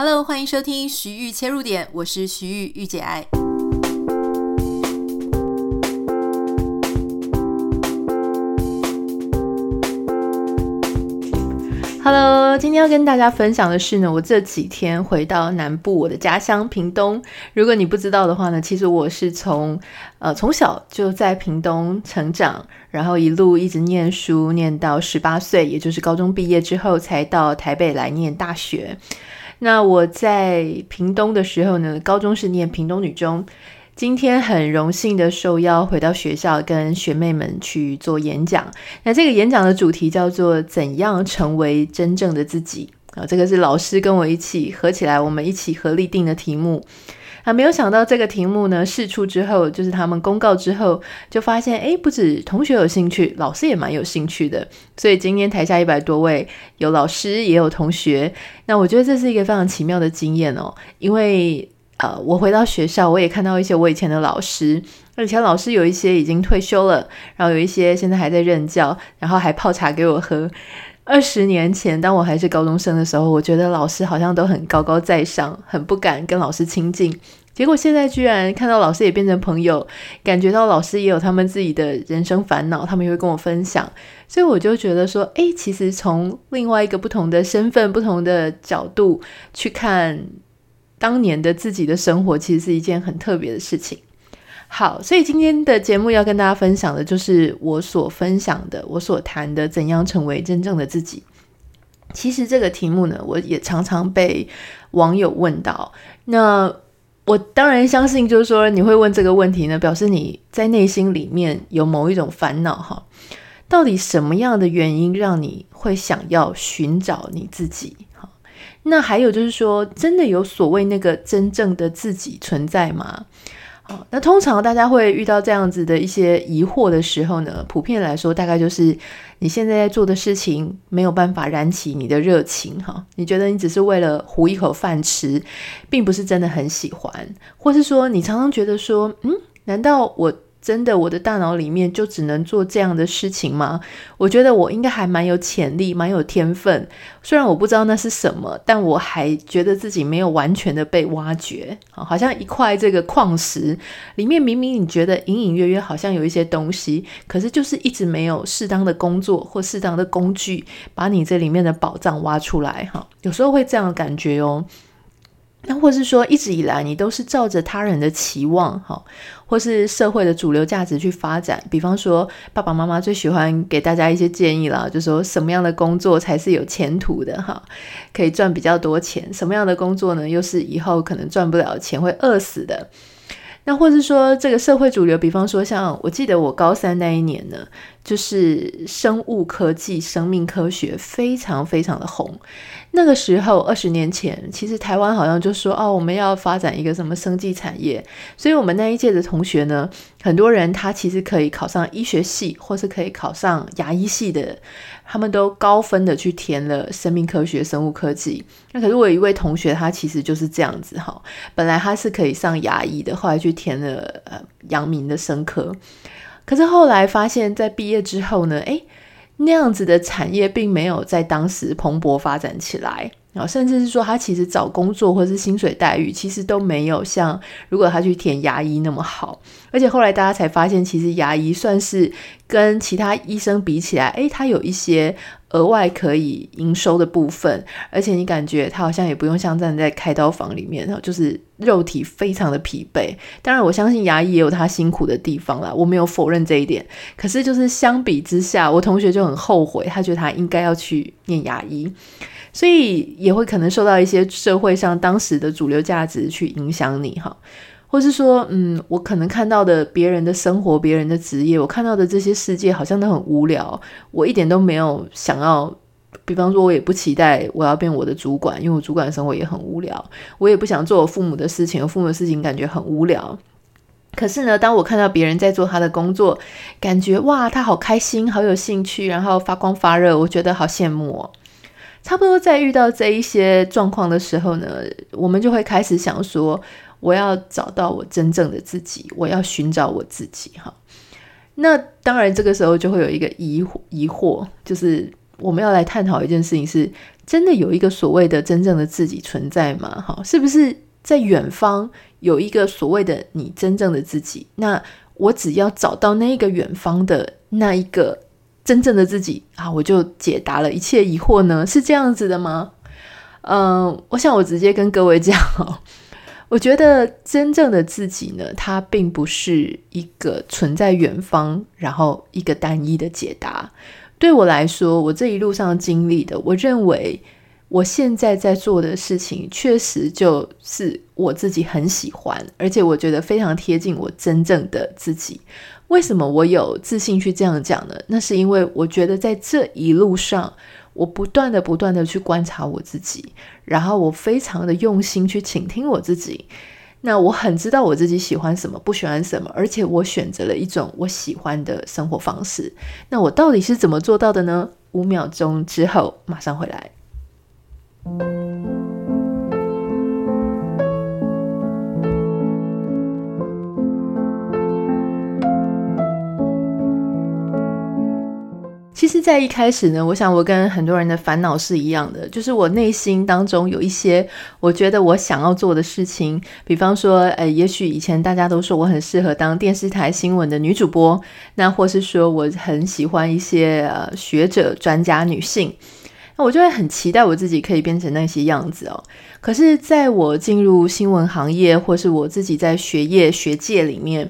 Hello，欢迎收听徐玉切入点，我是徐玉御姐爱。Hello，今天要跟大家分享的是呢，我这几天回到南部我的家乡屏东。如果你不知道的话呢，其实我是从呃从小就在屏东成长，然后一路一直念书，念到十八岁，也就是高中毕业之后，才到台北来念大学。那我在屏东的时候呢，高中是念屏东女中。今天很荣幸的受邀回到学校，跟学妹们去做演讲。那这个演讲的主题叫做“怎样成为真正的自己”啊，这个是老师跟我一起合起来，我们一起合力定的题目。那，没有想到这个题目呢，试出之后，就是他们公告之后，就发现，诶，不止同学有兴趣，老师也蛮有兴趣的。所以今天台下一百多位，有老师也有同学。那我觉得这是一个非常奇妙的经验哦，因为呃，我回到学校，我也看到一些我以前的老师，而以前老师有一些已经退休了，然后有一些现在还在任教，然后还泡茶给我喝。二十年前，当我还是高中生的时候，我觉得老师好像都很高高在上，很不敢跟老师亲近。结果现在居然看到老师也变成朋友，感觉到老师也有他们自己的人生烦恼，他们也会跟我分享。所以我就觉得说，诶，其实从另外一个不同的身份、不同的角度去看当年的自己的生活，其实是一件很特别的事情。好，所以今天的节目要跟大家分享的就是我所分享的，我所谈的怎样成为真正的自己。其实这个题目呢，我也常常被网友问到。那我当然相信，就是说你会问这个问题呢，表示你在内心里面有某一种烦恼哈。到底什么样的原因让你会想要寻找你自己？哈，那还有就是说，真的有所谓那个真正的自己存在吗？那通常大家会遇到这样子的一些疑惑的时候呢，普遍来说，大概就是你现在在做的事情没有办法燃起你的热情，哈，你觉得你只是为了糊一口饭吃，并不是真的很喜欢，或是说你常常觉得说，嗯，难道我？真的，我的大脑里面就只能做这样的事情吗？我觉得我应该还蛮有潜力，蛮有天分。虽然我不知道那是什么，但我还觉得自己没有完全的被挖掘。好像一块这个矿石里面，明明你觉得隐隐约约好像有一些东西，可是就是一直没有适当的工作或适当的工具，把你这里面的宝藏挖出来。哈，有时候会这样的感觉哦。那或是说，一直以来你都是照着他人的期望，哈，或是社会的主流价值去发展。比方说，爸爸妈妈最喜欢给大家一些建议啦，就说什么样的工作才是有前途的，哈，可以赚比较多钱。什么样的工作呢，又是以后可能赚不了钱，会饿死的。那或是说，这个社会主流，比方说，像我记得我高三那一年呢，就是生物科技、生命科学非常非常的红。那个时候，二十年前，其实台湾好像就说哦，我们要发展一个什么生技产业，所以我们那一届的同学呢，很多人他其实可以考上医学系，或是可以考上牙医系的，他们都高分的去填了生命科学、生物科技。那可是我有一位同学，他其实就是这样子哈，本来他是可以上牙医的，后来去填了呃阳明的生科，可是后来发现，在毕业之后呢，诶那样子的产业并没有在当时蓬勃发展起来，然后甚至是说他其实找工作或是薪水待遇其实都没有像如果他去填牙医那么好，而且后来大家才发现，其实牙医算是跟其他医生比起来，诶，他有一些。额外可以营收的部分，而且你感觉他好像也不用像站在开刀房里面，然后就是肉体非常的疲惫。当然，我相信牙医也有他辛苦的地方啦，我没有否认这一点。可是，就是相比之下，我同学就很后悔，他觉得他应该要去念牙医，所以也会可能受到一些社会上当时的主流价值去影响你哈。或是说，嗯，我可能看到的别人的生活、别人的职业，我看到的这些世界好像都很无聊，我一点都没有想要。比方说，我也不期待我要变我的主管，因为我主管的生活也很无聊。我也不想做我父母的事情，我父母的事情感觉很无聊。可是呢，当我看到别人在做他的工作，感觉哇，他好开心，好有兴趣，然后发光发热，我觉得好羡慕哦。差不多在遇到这一些状况的时候呢，我们就会开始想说。我要找到我真正的自己，我要寻找我自己哈。那当然，这个时候就会有一个疑疑惑，就是我们要来探讨一件事情是：真的有一个所谓的真正的自己存在吗？哈，是不是在远方有一个所谓的你真正的自己？那我只要找到那个远方的那一个真正的自己啊，我就解答了一切疑惑呢？是这样子的吗？嗯，我想我直接跟各位讲，我觉得真正的自己呢，它并不是一个存在远方，然后一个单一的解答。对我来说，我这一路上经历的，我认为我现在在做的事情，确实就是我自己很喜欢，而且我觉得非常贴近我真正的自己。为什么我有自信去这样讲呢？那是因为我觉得在这一路上，我不断的、不断的去观察我自己，然后我非常的用心去倾听我自己。那我很知道我自己喜欢什么，不喜欢什么，而且我选择了一种我喜欢的生活方式。那我到底是怎么做到的呢？五秒钟之后马上回来。其实，在一开始呢，我想我跟很多人的烦恼是一样的，就是我内心当中有一些我觉得我想要做的事情，比方说，呃，也许以前大家都说我很适合当电视台新闻的女主播，那或是说我很喜欢一些呃学者、专家、女性，那我就会很期待我自己可以变成那些样子哦。可是，在我进入新闻行业，或是我自己在学业学界里面，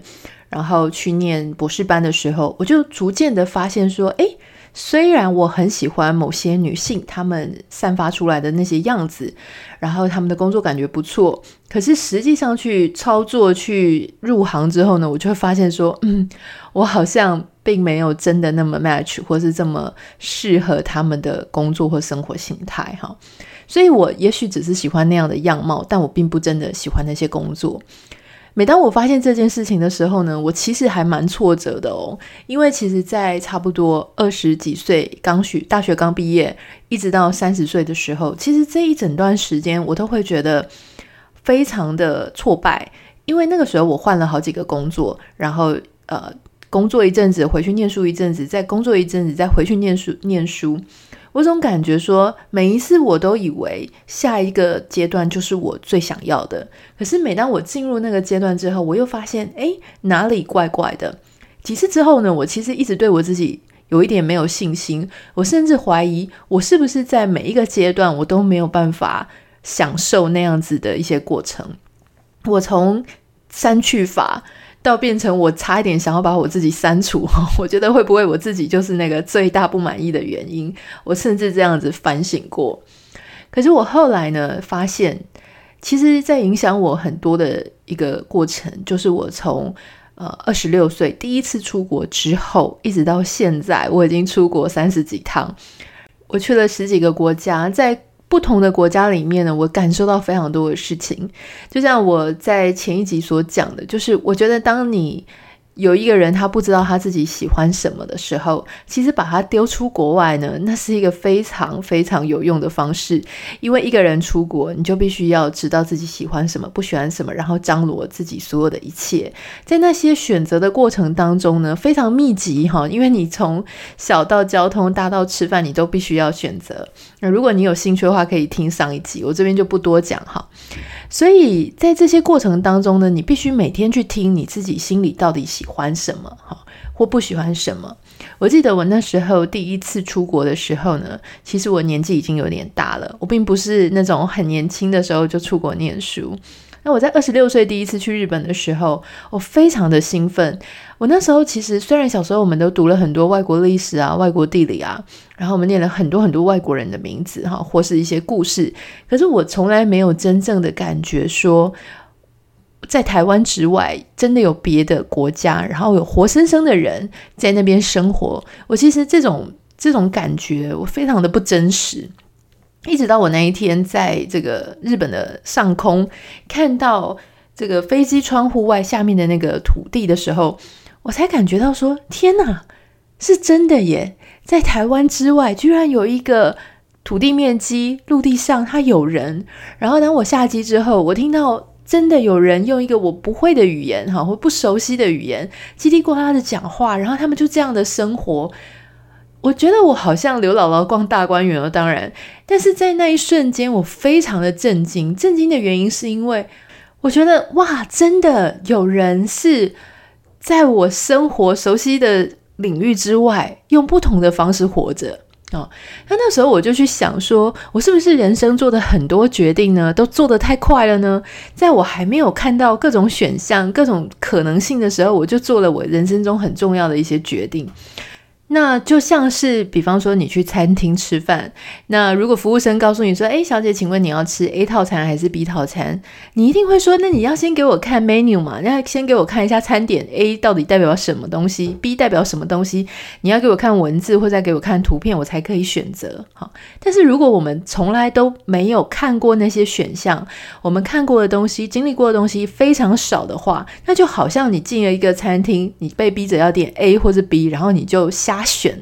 然后去念博士班的时候，我就逐渐的发现说，诶。虽然我很喜欢某些女性，她们散发出来的那些样子，然后她们的工作感觉不错，可是实际上去操作、去入行之后呢，我就会发现说，嗯，我好像并没有真的那么 match，或是这么适合她们的工作或生活形态哈。所以我也许只是喜欢那样的样貌，但我并不真的喜欢那些工作。每当我发现这件事情的时候呢，我其实还蛮挫折的哦，因为其实，在差不多二十几岁刚学大学刚毕业，一直到三十岁的时候，其实这一整段时间我都会觉得非常的挫败，因为那个时候我换了好几个工作，然后呃，工作一阵子，回去念书一阵子，再工作一阵子，再回去念书念书。我总感觉说，每一次我都以为下一个阶段就是我最想要的，可是每当我进入那个阶段之后，我又发现，哎，哪里怪怪的。几次之后呢，我其实一直对我自己有一点没有信心，我甚至怀疑我是不是在每一个阶段我都没有办法享受那样子的一些过程。我从删去法。到变成我差一点想要把我自己删除，我觉得会不会我自己就是那个最大不满意的原因？我甚至这样子反省过。可是我后来呢，发现其实在影响我很多的一个过程，就是我从呃二十六岁第一次出国之后，一直到现在，我已经出国三十几趟，我去了十几个国家，在。不同的国家里面呢，我感受到非常多的事情，就像我在前一集所讲的，就是我觉得当你。有一个人，他不知道他自己喜欢什么的时候，其实把他丢出国外呢，那是一个非常非常有用的方式。因为一个人出国，你就必须要知道自己喜欢什么，不喜欢什么，然后张罗自己所有的一切。在那些选择的过程当中呢，非常密集哈，因为你从小到交通，大到吃饭，你都必须要选择。那如果你有兴趣的话，可以听上一集，我这边就不多讲哈。所以在这些过程当中呢，你必须每天去听你自己心里到底喜欢什么，哈，或不喜欢什么。我记得我那时候第一次出国的时候呢，其实我年纪已经有点大了，我并不是那种很年轻的时候就出国念书。那我在二十六岁第一次去日本的时候，我非常的兴奋。我那时候其实虽然小时候我们都读了很多外国历史啊、外国地理啊，然后我们念了很多很多外国人的名字哈，或是一些故事，可是我从来没有真正的感觉说，在台湾之外真的有别的国家，然后有活生生的人在那边生活。我其实这种这种感觉，我非常的不真实。一直到我那一天在这个日本的上空看到这个飞机窗户外下面的那个土地的时候，我才感觉到说：天哪，是真的耶！在台湾之外，居然有一个土地面积，陆地上它有人。然后当我下机之后，我听到真的有人用一个我不会的语言，哈，或不熟悉的语言，叽里呱啦的讲话，然后他们就这样的生活。我觉得我好像刘姥姥逛大观园了，当然，但是在那一瞬间，我非常的震惊。震惊的原因是因为我觉得，哇，真的有人是在我生活熟悉的领域之外，用不同的方式活着。哦，那那时候我就去想说，我是不是人生做的很多决定呢，都做得太快了呢？在我还没有看到各种选项、各种可能性的时候，我就做了我人生中很重要的一些决定。那就像是，比方说你去餐厅吃饭，那如果服务生告诉你说：“哎，小姐，请问你要吃 A 套餐还是 B 套餐？”你一定会说：“那你要先给我看 menu 嘛，要先给我看一下餐点 A 到底代表什么东西，B 代表什么东西？你要给我看文字或者给我看图片，我才可以选择。”好，但是如果我们从来都没有看过那些选项，我们看过的东西、经历过的东西非常少的话，那就好像你进了一个餐厅，你被逼着要点 A 或者 B，然后你就瞎。他选，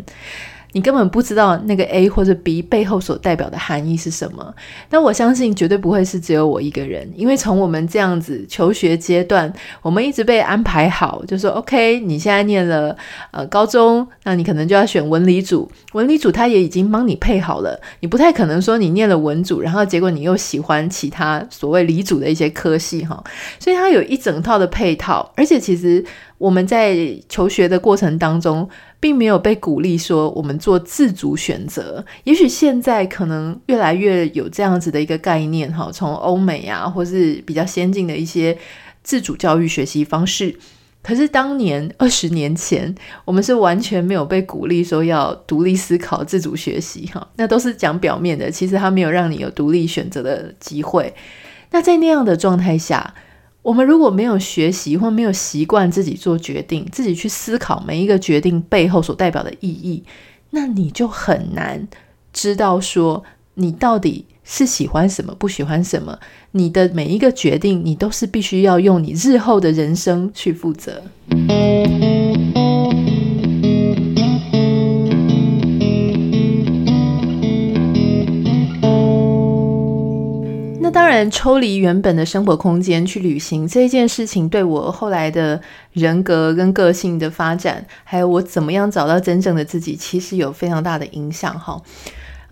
你根本不知道那个 A 或者 B 背后所代表的含义是什么。但我相信绝对不会是只有我一个人，因为从我们这样子求学阶段，我们一直被安排好，就说 OK，你现在念了呃高中，那你可能就要选文理组。文理组他也已经帮你配好了，你不太可能说你念了文组，然后结果你又喜欢其他所谓理组的一些科系哈。所以它有一整套的配套，而且其实我们在求学的过程当中。并没有被鼓励说我们做自主选择，也许现在可能越来越有这样子的一个概念哈，从欧美啊，或是比较先进的一些自主教育学习方式。可是当年二十年前，我们是完全没有被鼓励说要独立思考、自主学习哈，那都是讲表面的，其实他没有让你有独立选择的机会。那在那样的状态下，我们如果没有学习或没有习惯自己做决定，自己去思考每一个决定背后所代表的意义，那你就很难知道说你到底是喜欢什么，不喜欢什么。你的每一个决定，你都是必须要用你日后的人生去负责。抽离原本的生活空间去旅行这件事情，对我后来的人格跟个性的发展，还有我怎么样找到真正的自己，其实有非常大的影响哈。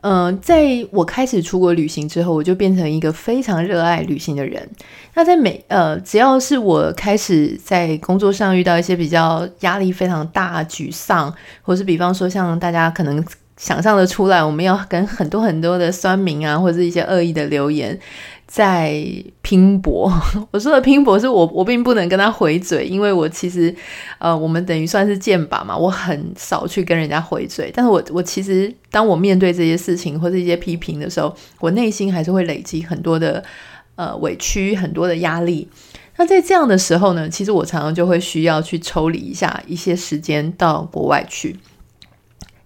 嗯、呃，在我开始出国旅行之后，我就变成一个非常热爱旅行的人。那在每呃，只要是我开始在工作上遇到一些比较压力非常大、沮丧，或是比方说像大家可能想象的出来，我们要跟很多很多的酸民啊，或者是一些恶意的留言。在拼搏，我说的拼搏是我我并不能跟他回嘴，因为我其实呃，我们等于算是剑拔嘛，我很少去跟人家回嘴。但是我我其实当我面对这些事情或者一些批评的时候，我内心还是会累积很多的呃委屈，很多的压力。那在这样的时候呢，其实我常常就会需要去抽离一下一些时间到国外去。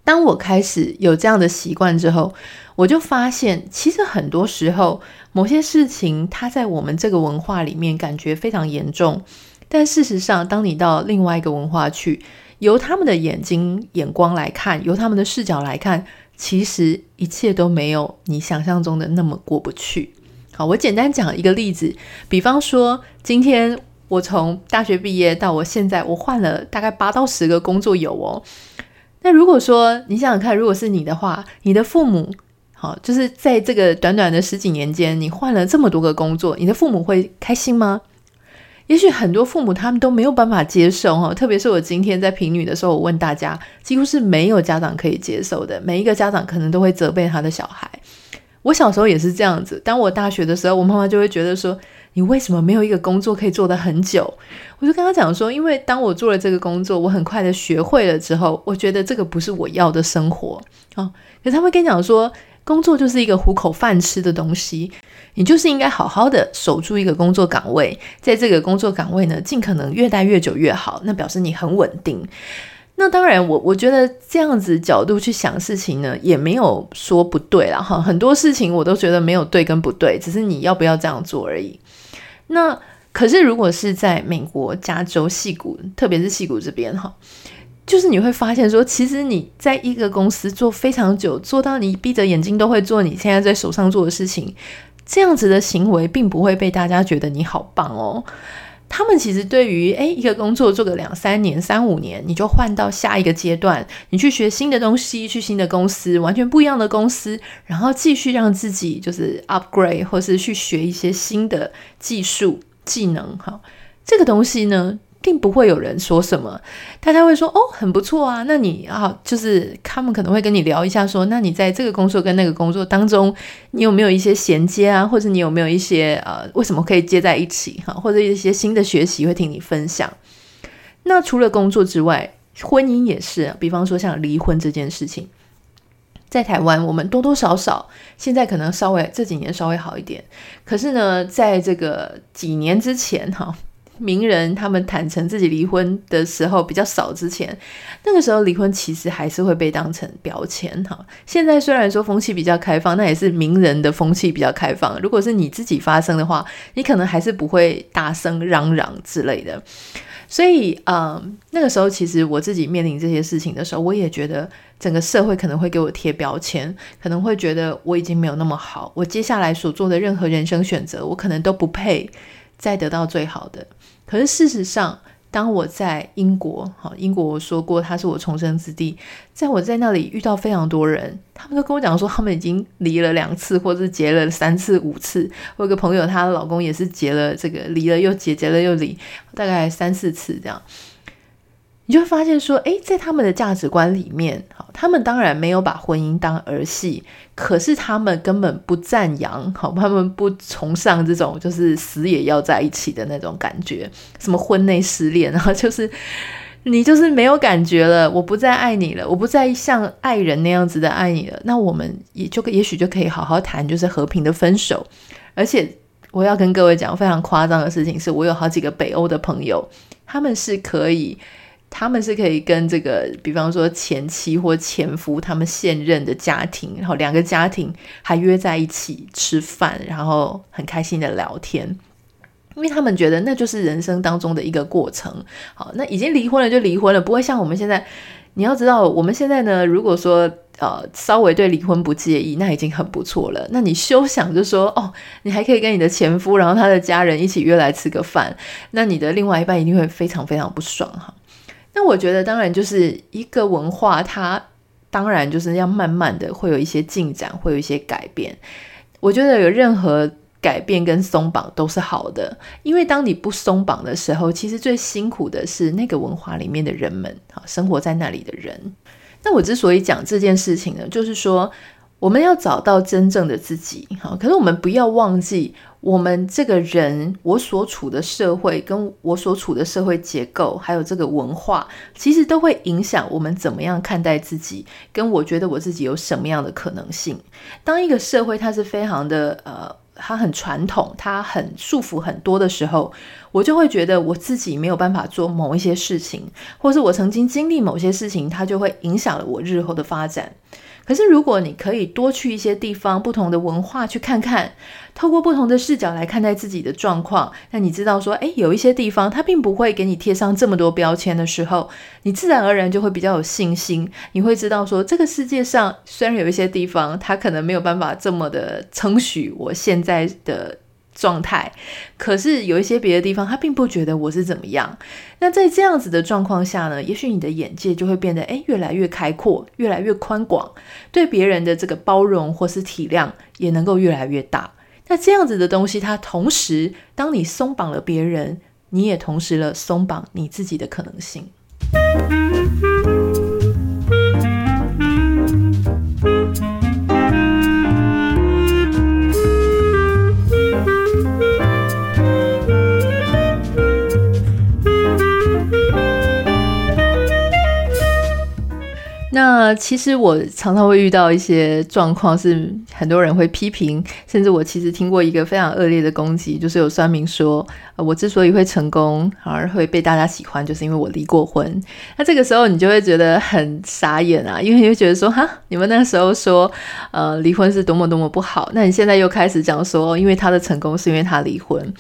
当我开始有这样的习惯之后，我就发现，其实很多时候，某些事情它在我们这个文化里面感觉非常严重，但事实上，当你到另外一个文化去，由他们的眼睛眼光来看，由他们的视角来看，其实一切都没有你想象中的那么过不去。好，我简单讲一个例子，比方说，今天我从大学毕业到我现在，我换了大概八到十个工作有哦。那如果说你想想看，如果是你的话，你的父母。好，就是在这个短短的十几年间，你换了这么多个工作，你的父母会开心吗？也许很多父母他们都没有办法接受哈，特别是我今天在评语的时候，我问大家，几乎是没有家长可以接受的，每一个家长可能都会责备他的小孩。我小时候也是这样子，当我大学的时候，我妈妈就会觉得说，你为什么没有一个工作可以做得很久？我就跟他讲说，因为当我做了这个工作，我很快的学会了之后，我觉得这个不是我要的生活啊。可是他会跟你讲说。工作就是一个糊口饭吃的东西，你就是应该好好的守住一个工作岗位，在这个工作岗位呢，尽可能越待越久越好，那表示你很稳定。那当然我，我觉得这样子角度去想事情呢，也没有说不对啦哈。很多事情我都觉得没有对跟不对，只是你要不要这样做而已。那可是如果是在美国加州戏谷，特别是戏谷这边哈。就是你会发现说，其实你在一个公司做非常久，做到你闭着眼睛都会做你现在在手上做的事情，这样子的行为并不会被大家觉得你好棒哦。他们其实对于诶一个工作做个两三年、三五年，你就换到下一个阶段，你去学新的东西，去新的公司，完全不一样的公司，然后继续让自己就是 upgrade，或是去学一些新的技术技能。哈，这个东西呢，并不会有人说什么，大家会说哦，很不错啊。那你啊，就是他们可能会跟你聊一下说，那你在这个工作跟那个工作当中，你有没有一些衔接啊？或者你有没有一些呃，为什么可以接在一起哈？或者一些新的学习会听你分享。那除了工作之外，婚姻也是，比方说像离婚这件事情，在台湾我们多多少少现在可能稍微这几年稍微好一点，可是呢，在这个几年之前哈。名人他们坦诚自己离婚的时候比较少，之前那个时候离婚其实还是会被当成标签哈。现在虽然说风气比较开放，那也是名人的风气比较开放。如果是你自己发生的话，你可能还是不会大声嚷嚷之类的。所以，嗯，那个时候其实我自己面临这些事情的时候，我也觉得整个社会可能会给我贴标签，可能会觉得我已经没有那么好，我接下来所做的任何人生选择，我可能都不配再得到最好的。可是事实上，当我在英国，好，英国我说过，他是我重生之地。在我在那里遇到非常多人，他们都跟我讲说，他们已经离了两次，或者是结了三次、五次。我有个朋友，她的老公也是结了这个，离了又结，结了又离，大概三四次这样。你就会发现说，诶，在他们的价值观里面，好，他们当然没有把婚姻当儿戏，可是他们根本不赞扬，好，他们不崇尚这种就是死也要在一起的那种感觉，什么婚内失恋，然后就是你就是没有感觉了，我不再爱你了，我不再像爱人那样子的爱你了，那我们也就也许就可以好好谈，就是和平的分手。而且我要跟各位讲非常夸张的事情，是我有好几个北欧的朋友，他们是可以。他们是可以跟这个，比方说前妻或前夫，他们现任的家庭，然后两个家庭还约在一起吃饭，然后很开心的聊天，因为他们觉得那就是人生当中的一个过程。好，那已经离婚了就离婚了，不会像我们现在。你要知道，我们现在呢，如果说呃稍微对离婚不介意，那已经很不错了。那你休想就说哦，你还可以跟你的前夫，然后他的家人一起约来吃个饭，那你的另外一半一定会非常非常不爽哈。那我觉得，当然就是一个文化，它当然就是要慢慢的会有一些进展，会有一些改变。我觉得有任何改变跟松绑都是好的，因为当你不松绑的时候，其实最辛苦的是那个文化里面的人们，啊，生活在那里的人。那我之所以讲这件事情呢，就是说。我们要找到真正的自己，哈！可是我们不要忘记，我们这个人，我所处的社会，跟我所处的社会结构，还有这个文化，其实都会影响我们怎么样看待自己，跟我觉得我自己有什么样的可能性。当一个社会它是非常的，呃，它很传统，它很束缚很多的时候，我就会觉得我自己没有办法做某一些事情，或是我曾经经历某些事情，它就会影响了我日后的发展。可是，如果你可以多去一些地方，不同的文化去看看，透过不同的视角来看待自己的状况，那你知道说，诶，有一些地方它并不会给你贴上这么多标签的时候，你自然而然就会比较有信心。你会知道说，这个世界上虽然有一些地方它可能没有办法这么的称许我现在的。状态，可是有一些别的地方，他并不觉得我是怎么样。那在这样子的状况下呢，也许你的眼界就会变得诶越来越开阔，越来越宽广，对别人的这个包容或是体谅也能够越来越大。那这样子的东西，它同时，当你松绑了别人，你也同时了松绑你自己的可能性。那其实我常常会遇到一些状况，是很多人会批评，甚至我其实听过一个非常恶劣的攻击，就是有酸民说，我之所以会成功而会被大家喜欢，就是因为我离过婚。那这个时候你就会觉得很傻眼啊，因为你会觉得说，哈，你们那时候说，呃，离婚是多么多么不好，那你现在又开始讲说，因为他的成功是因为他离婚。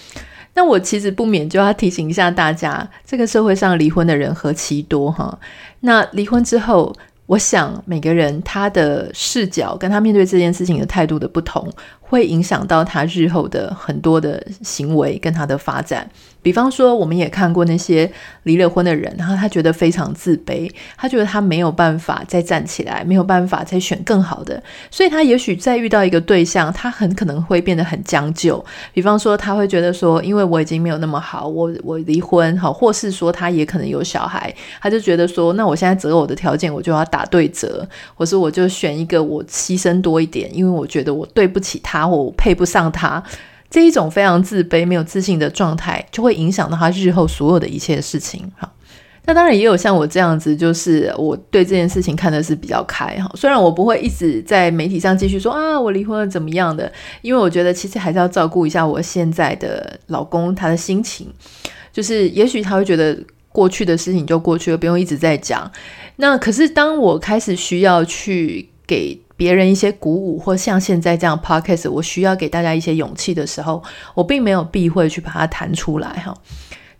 那我其实不免就要提醒一下大家，这个社会上离婚的人何其多哈。那离婚之后，我想每个人他的视角跟他面对这件事情的态度的不同，会影响到他日后的很多的行为跟他的发展。比方说，我们也看过那些离了婚的人，然后他觉得非常自卑，他觉得他没有办法再站起来，没有办法再选更好的，所以他也许再遇到一个对象，他很可能会变得很将就。比方说，他会觉得说，因为我已经没有那么好，我我离婚好，或是说他也可能有小孩，他就觉得说，那我现在择偶的条件我就要打对折，或是我就选一个我牺牲多一点，因为我觉得我对不起他，我配不上他。这一种非常自卑、没有自信的状态，就会影响到他日后所有的一切事情。哈，那当然也有像我这样子，就是我对这件事情看的是比较开。哈，虽然我不会一直在媒体上继续说啊，我离婚了怎么样的，因为我觉得其实还是要照顾一下我现在的老公他的心情。就是也许他会觉得过去的事情就过去了，不用一直在讲。那可是当我开始需要去给。别人一些鼓舞，或像现在这样 podcast，我需要给大家一些勇气的时候，我并没有避讳去把它谈出来哈。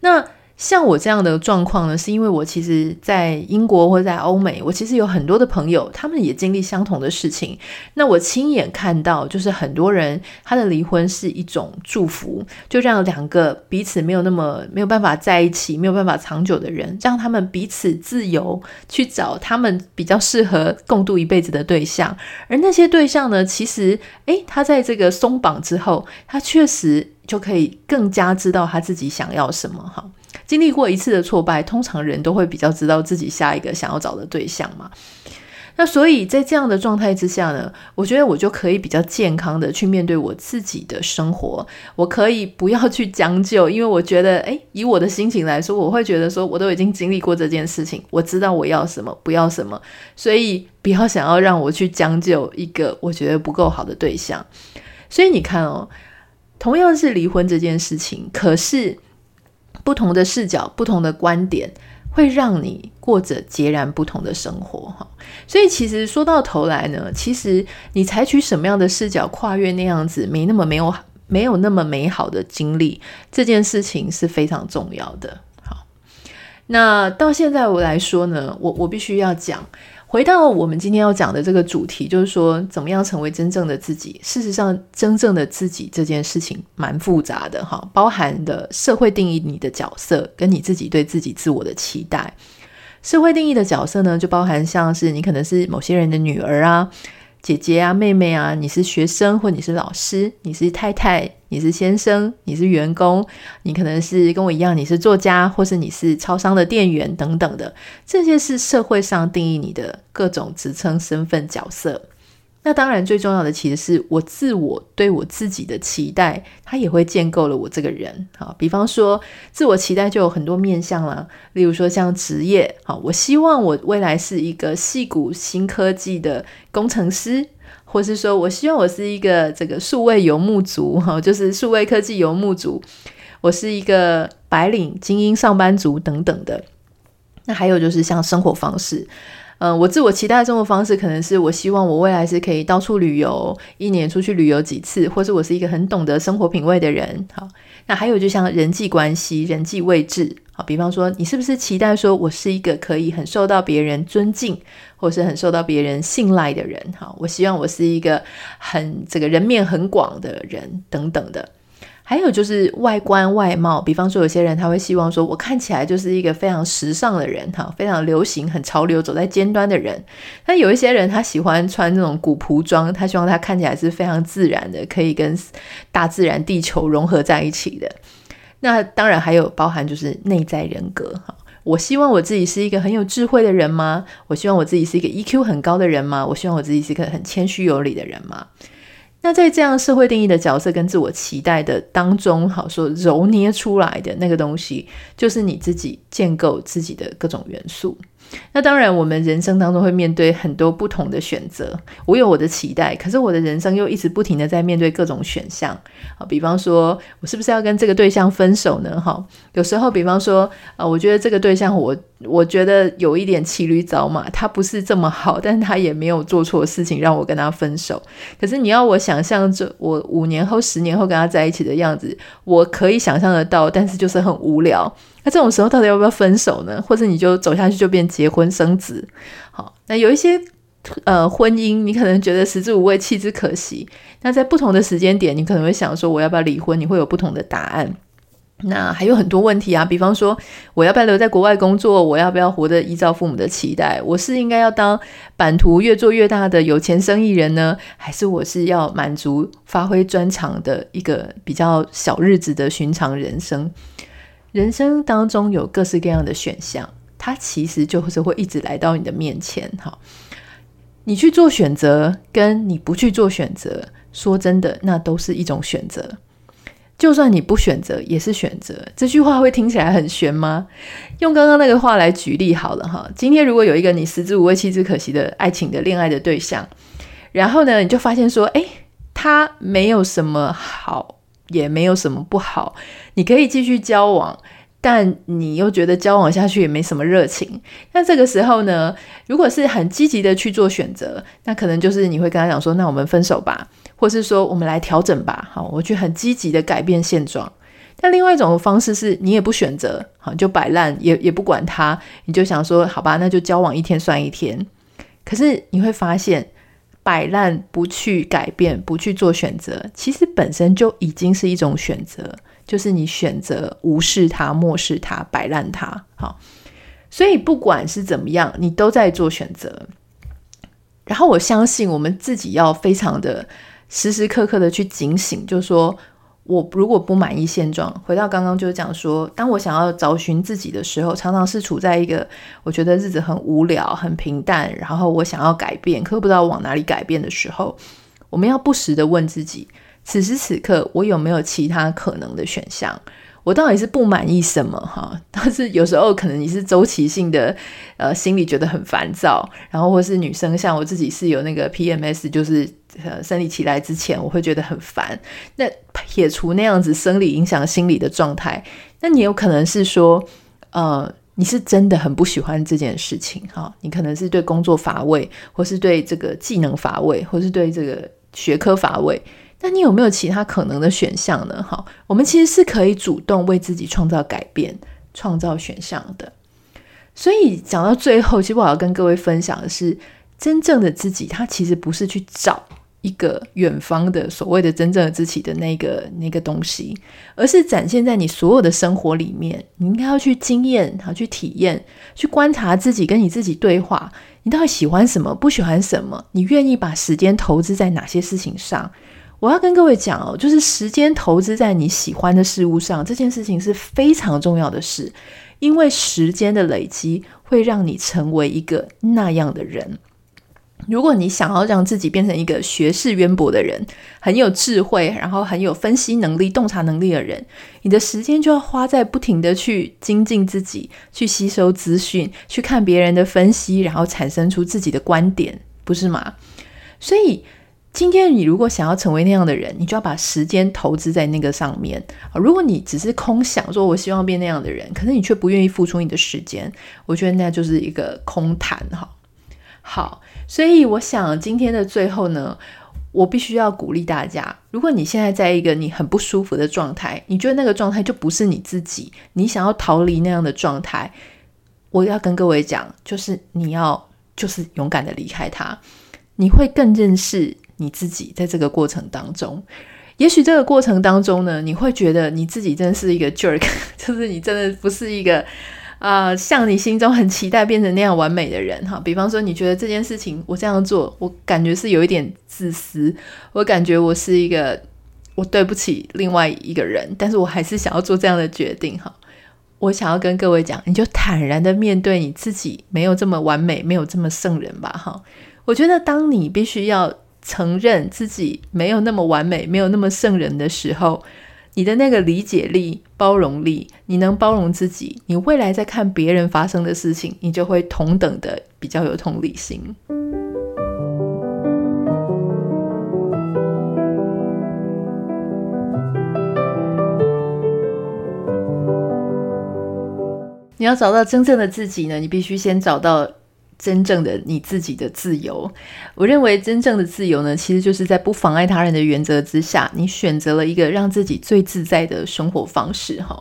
那。像我这样的状况呢，是因为我其实，在英国或在欧美，我其实有很多的朋友，他们也经历相同的事情。那我亲眼看到，就是很多人他的离婚是一种祝福，就让两个彼此没有那么没有办法在一起、没有办法长久的人，让他们彼此自由去找他们比较适合共度一辈子的对象。而那些对象呢，其实，诶，他在这个松绑之后，他确实就可以更加知道他自己想要什么哈。经历过一次的挫败，通常人都会比较知道自己下一个想要找的对象嘛。那所以在这样的状态之下呢，我觉得我就可以比较健康的去面对我自己的生活。我可以不要去将就，因为我觉得，诶，以我的心情来说，我会觉得说，我都已经经历过这件事情，我知道我要什么，不要什么，所以不要想要让我去将就一个我觉得不够好的对象。所以你看哦，同样是离婚这件事情，可是。不同的视角，不同的观点，会让你过着截然不同的生活哈。所以其实说到头来呢，其实你采取什么样的视角跨越那样子没那么没有没有那么美好的经历，这件事情是非常重要的。好，那到现在我来说呢，我我必须要讲。回到我们今天要讲的这个主题，就是说怎么样成为真正的自己。事实上，真正的自己这件事情蛮复杂的哈，包含的社会定义你的角色，跟你自己对自己自我的期待。社会定义的角色呢，就包含像是你可能是某些人的女儿啊。姐姐啊，妹妹啊，你是学生或你是老师，你是太太，你是先生，你是员工，你可能是跟我一样，你是作家，或是你是超商的店员等等的，这些是社会上定义你的各种职称、身份、角色。那当然，最重要的其实是我自我对我自己的期待，它也会建构了我这个人。好，比方说，自我期待就有很多面向了。例如说，像职业，好，我希望我未来是一个戏谷新科技的工程师，或是说我希望我是一个这个数位游牧族，哈，就是数位科技游牧族，我是一个白领精英上班族等等的。那还有就是像生活方式。嗯，我自我期待的生活方式可能是我希望我未来是可以到处旅游，一年出去旅游几次，或是我是一个很懂得生活品味的人。好，那还有就像人际关系、人际位置。好，比方说你是不是期待说我是一个可以很受到别人尊敬，或是很受到别人信赖的人？好，我希望我是一个很这个人面很广的人，等等的。还有就是外观外貌，比方说有些人他会希望说，我看起来就是一个非常时尚的人，哈，非常流行、很潮流、走在尖端的人。但有一些人他喜欢穿那种古朴装，他希望他看起来是非常自然的，可以跟大自然、地球融合在一起的。那当然还有包含就是内在人格，哈，我希望我自己是一个很有智慧的人吗？我希望我自己是一个 EQ 很高的人吗？我希望我自己是一个很谦虚有礼的人吗？那在这样社会定义的角色跟自我期待的当中，好说揉捏出来的那个东西，就是你自己建构自己的各种元素。那当然，我们人生当中会面对很多不同的选择。我有我的期待，可是我的人生又一直不停的在面对各种选项。好，比方说我是不是要跟这个对象分手呢？哈，有时候，比方说，呃，我觉得这个对象我，我我觉得有一点骑驴找马，他不是这么好，但是他也没有做错事情让我跟他分手。可是你要我想象着我五年后、十年后跟他在一起的样子，我可以想象得到，但是就是很无聊。那这种时候到底要不要分手呢？或者你就走下去就变结婚生子？好，那有一些呃婚姻，你可能觉得食之无味，弃之可惜。那在不同的时间点，你可能会想说，我要不要离婚？你会有不同的答案。那还有很多问题啊，比方说，我要不要留在国外工作？我要不要活得依照父母的期待？我是应该要当版图越做越大的有钱生意人呢，还是我是要满足发挥专长的一个比较小日子的寻常人生？人生当中有各式各样的选项，它其实就是会一直来到你的面前。哈，你去做选择，跟你不去做选择，说真的，那都是一种选择。就算你不选择，也是选择。这句话会听起来很玄吗？用刚刚那个话来举例好了哈。今天如果有一个你食之无味、弃之可惜的爱情的恋爱的对象，然后呢，你就发现说，诶，他没有什么好，也没有什么不好，你可以继续交往。但你又觉得交往下去也没什么热情，那这个时候呢，如果是很积极的去做选择，那可能就是你会跟他讲说，那我们分手吧，或是说我们来调整吧，好，我去很积极的改变现状。但另外一种方式是你也不选择，好，就摆烂，也也不管他，你就想说，好吧，那就交往一天算一天。可是你会发现，摆烂不去改变，不去做选择，其实本身就已经是一种选择。就是你选择无视它、漠视它、摆烂它，好，所以不管是怎么样，你都在做选择。然后我相信我们自己要非常的时时刻刻的去警醒，就说我如果不满意现状，回到刚刚就是讲说，当我想要找寻自己的时候，常常是处在一个我觉得日子很无聊、很平淡，然后我想要改变，可不知道往哪里改变的时候，我们要不时的问自己。此时此刻，我有没有其他可能的选项？我到底是不满意什么？哈，但是有时候可能你是周期性的，呃，心里觉得很烦躁，然后或是女生，像我自己是有那个 PMS，就是呃生理期来之前，我会觉得很烦。那撇除那样子生理影响心理的状态，那你有可能是说，呃，你是真的很不喜欢这件事情，哈，你可能是对工作乏味，或是对这个技能乏味，或是对这个学科乏味。那你有没有其他可能的选项呢？哈，我们其实是可以主动为自己创造改变、创造选项的。所以讲到最后，其实我要跟各位分享的是，真正的自己，他其实不是去找一个远方的所谓的真正的自己的那个那个东西，而是展现在你所有的生活里面。你应该要去经验、好去体验、去观察自己，跟你自己对话。你到底喜欢什么？不喜欢什么？你愿意把时间投资在哪些事情上？我要跟各位讲哦，就是时间投资在你喜欢的事物上，这件事情是非常重要的事，因为时间的累积会让你成为一个那样的人。如果你想要让自己变成一个学识渊博的人，很有智慧，然后很有分析能力、洞察能力的人，你的时间就要花在不停的去精进自己，去吸收资讯，去看别人的分析，然后产生出自己的观点，不是吗？所以。今天你如果想要成为那样的人，你就要把时间投资在那个上面。如果你只是空想说“我希望变那样的人”，可是你却不愿意付出你的时间，我觉得那就是一个空谈哈。好，所以我想今天的最后呢，我必须要鼓励大家：如果你现在在一个你很不舒服的状态，你觉得那个状态就不是你自己，你想要逃离那样的状态，我要跟各位讲，就是你要就是勇敢的离开它，你会更认识。你自己在这个过程当中，也许这个过程当中呢，你会觉得你自己真的是一个 jerk，就是你真的不是一个啊、像你心中很期待变成那样完美的人哈。比方说，你觉得这件事情我这样做，我感觉是有一点自私，我感觉我是一个我对不起另外一个人，但是我还是想要做这样的决定哈。我想要跟各位讲，你就坦然的面对你自己，没有这么完美，没有这么圣人吧哈。我觉得当你必须要。承认自己没有那么完美，没有那么圣人的时候，你的那个理解力、包容力，你能包容自己，你未来在看别人发生的事情，你就会同等的比较有同理心。你要找到真正的自己呢，你必须先找到。真正的你自己的自由，我认为真正的自由呢，其实就是在不妨碍他人的原则之下，你选择了一个让自己最自在的生活方式。哈，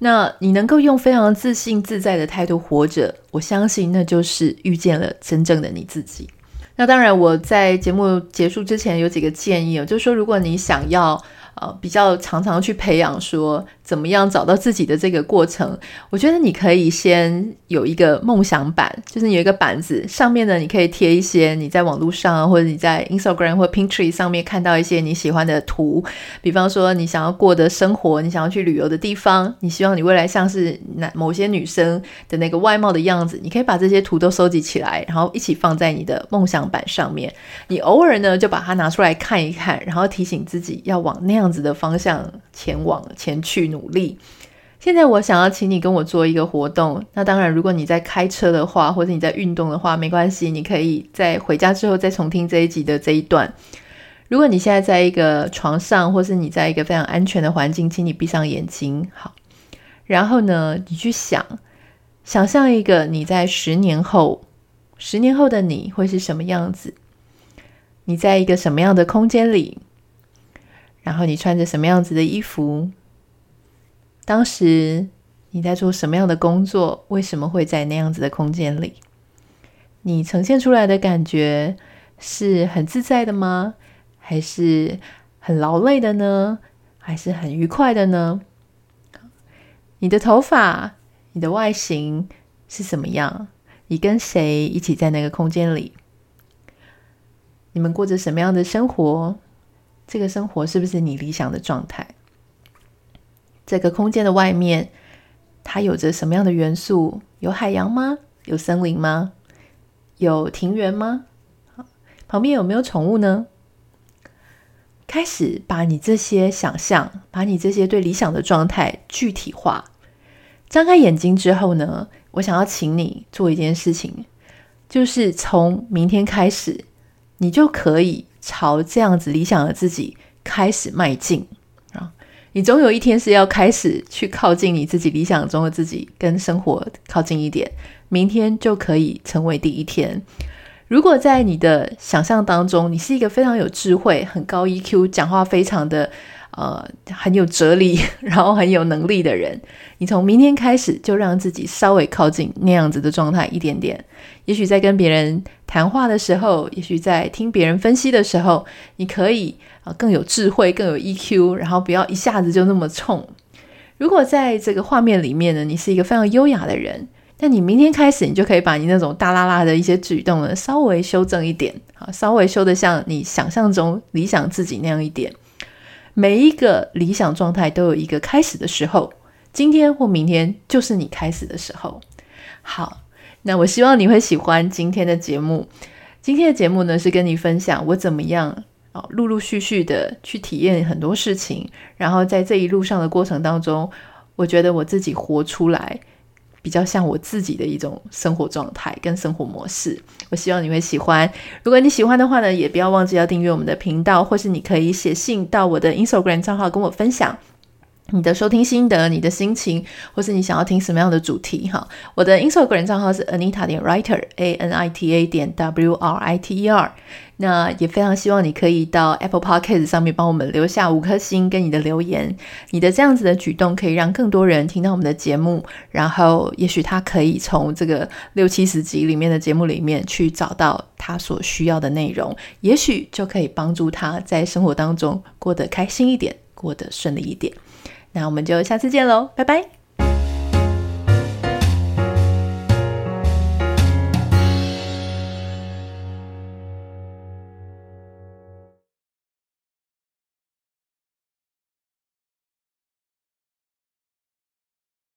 那你能够用非常自信自在的态度活着，我相信那就是遇见了真正的你自己。那当然，我在节目结束之前有几个建议哦，就是说，如果你想要。呃，比较常常去培养说怎么样找到自己的这个过程，我觉得你可以先有一个梦想板，就是你有一个板子，上面呢，你可以贴一些你在网络上啊或者你在 Instagram 或 Pinterest 上面看到一些你喜欢的图，比方说你想要过的生活，你想要去旅游的地方，你希望你未来像是那某些女生的那个外貌的样子，你可以把这些图都收集起来，然后一起放在你的梦想板上面。你偶尔呢就把它拿出来看一看，然后提醒自己要往那。样子的方向前往前去努力。现在我想要请你跟我做一个活动。那当然，如果你在开车的话，或者你在运动的话，没关系，你可以在回家之后再重听这一集的这一段。如果你现在在一个床上，或是你在一个非常安全的环境，请你闭上眼睛。好，然后呢，你去想，想象一个你在十年后，十年后的你会是什么样子？你在一个什么样的空间里？然后你穿着什么样子的衣服？当时你在做什么样的工作？为什么会在那样子的空间里？你呈现出来的感觉是很自在的吗？还是很劳累的呢？还是很愉快的呢？你的头发、你的外形是什么样？你跟谁一起在那个空间里？你们过着什么样的生活？这个生活是不是你理想的状态？这个空间的外面，它有着什么样的元素？有海洋吗？有森林吗？有庭园吗？旁边有没有宠物呢？开始把你这些想象，把你这些对理想的状态具体化。张开眼睛之后呢，我想要请你做一件事情，就是从明天开始，你就可以。朝这样子理想的自己开始迈进！你总有一天是要开始去靠近你自己理想中的自己，跟生活靠近一点。明天就可以成为第一天。如果在你的想象当中，你是一个非常有智慧、很高 EQ、讲话非常的。呃，很有哲理，然后很有能力的人，你从明天开始就让自己稍微靠近那样子的状态一点点。也许在跟别人谈话的时候，也许在听别人分析的时候，你可以啊更有智慧，更有 EQ，然后不要一下子就那么冲。如果在这个画面里面呢，你是一个非常优雅的人，那你明天开始，你就可以把你那种大剌剌的一些举动呢，稍微修正一点，啊，稍微修得像你想象中理想自己那样一点。每一个理想状态都有一个开始的时候，今天或明天就是你开始的时候。好，那我希望你会喜欢今天的节目。今天的节目呢，是跟你分享我怎么样哦，陆陆续续的去体验很多事情，然后在这一路上的过程当中，我觉得我自己活出来。比较像我自己的一种生活状态跟生活模式，我希望你会喜欢。如果你喜欢的话呢，也不要忘记要订阅我们的频道，或是你可以写信到我的 Instagram 账号跟我分享你的收听心得、你的心情，或是你想要听什么样的主题哈。我的 Instagram 账号是 Anita 点 Writer，A N I T A 点 W R I T E R。那也非常希望你可以到 Apple Podcast 上面帮我们留下五颗星跟你的留言，你的这样子的举动可以让更多人听到我们的节目，然后也许他可以从这个六七十集里面的节目里面去找到他所需要的内容，也许就可以帮助他在生活当中过得开心一点，过得顺利一点。那我们就下次见喽，拜拜。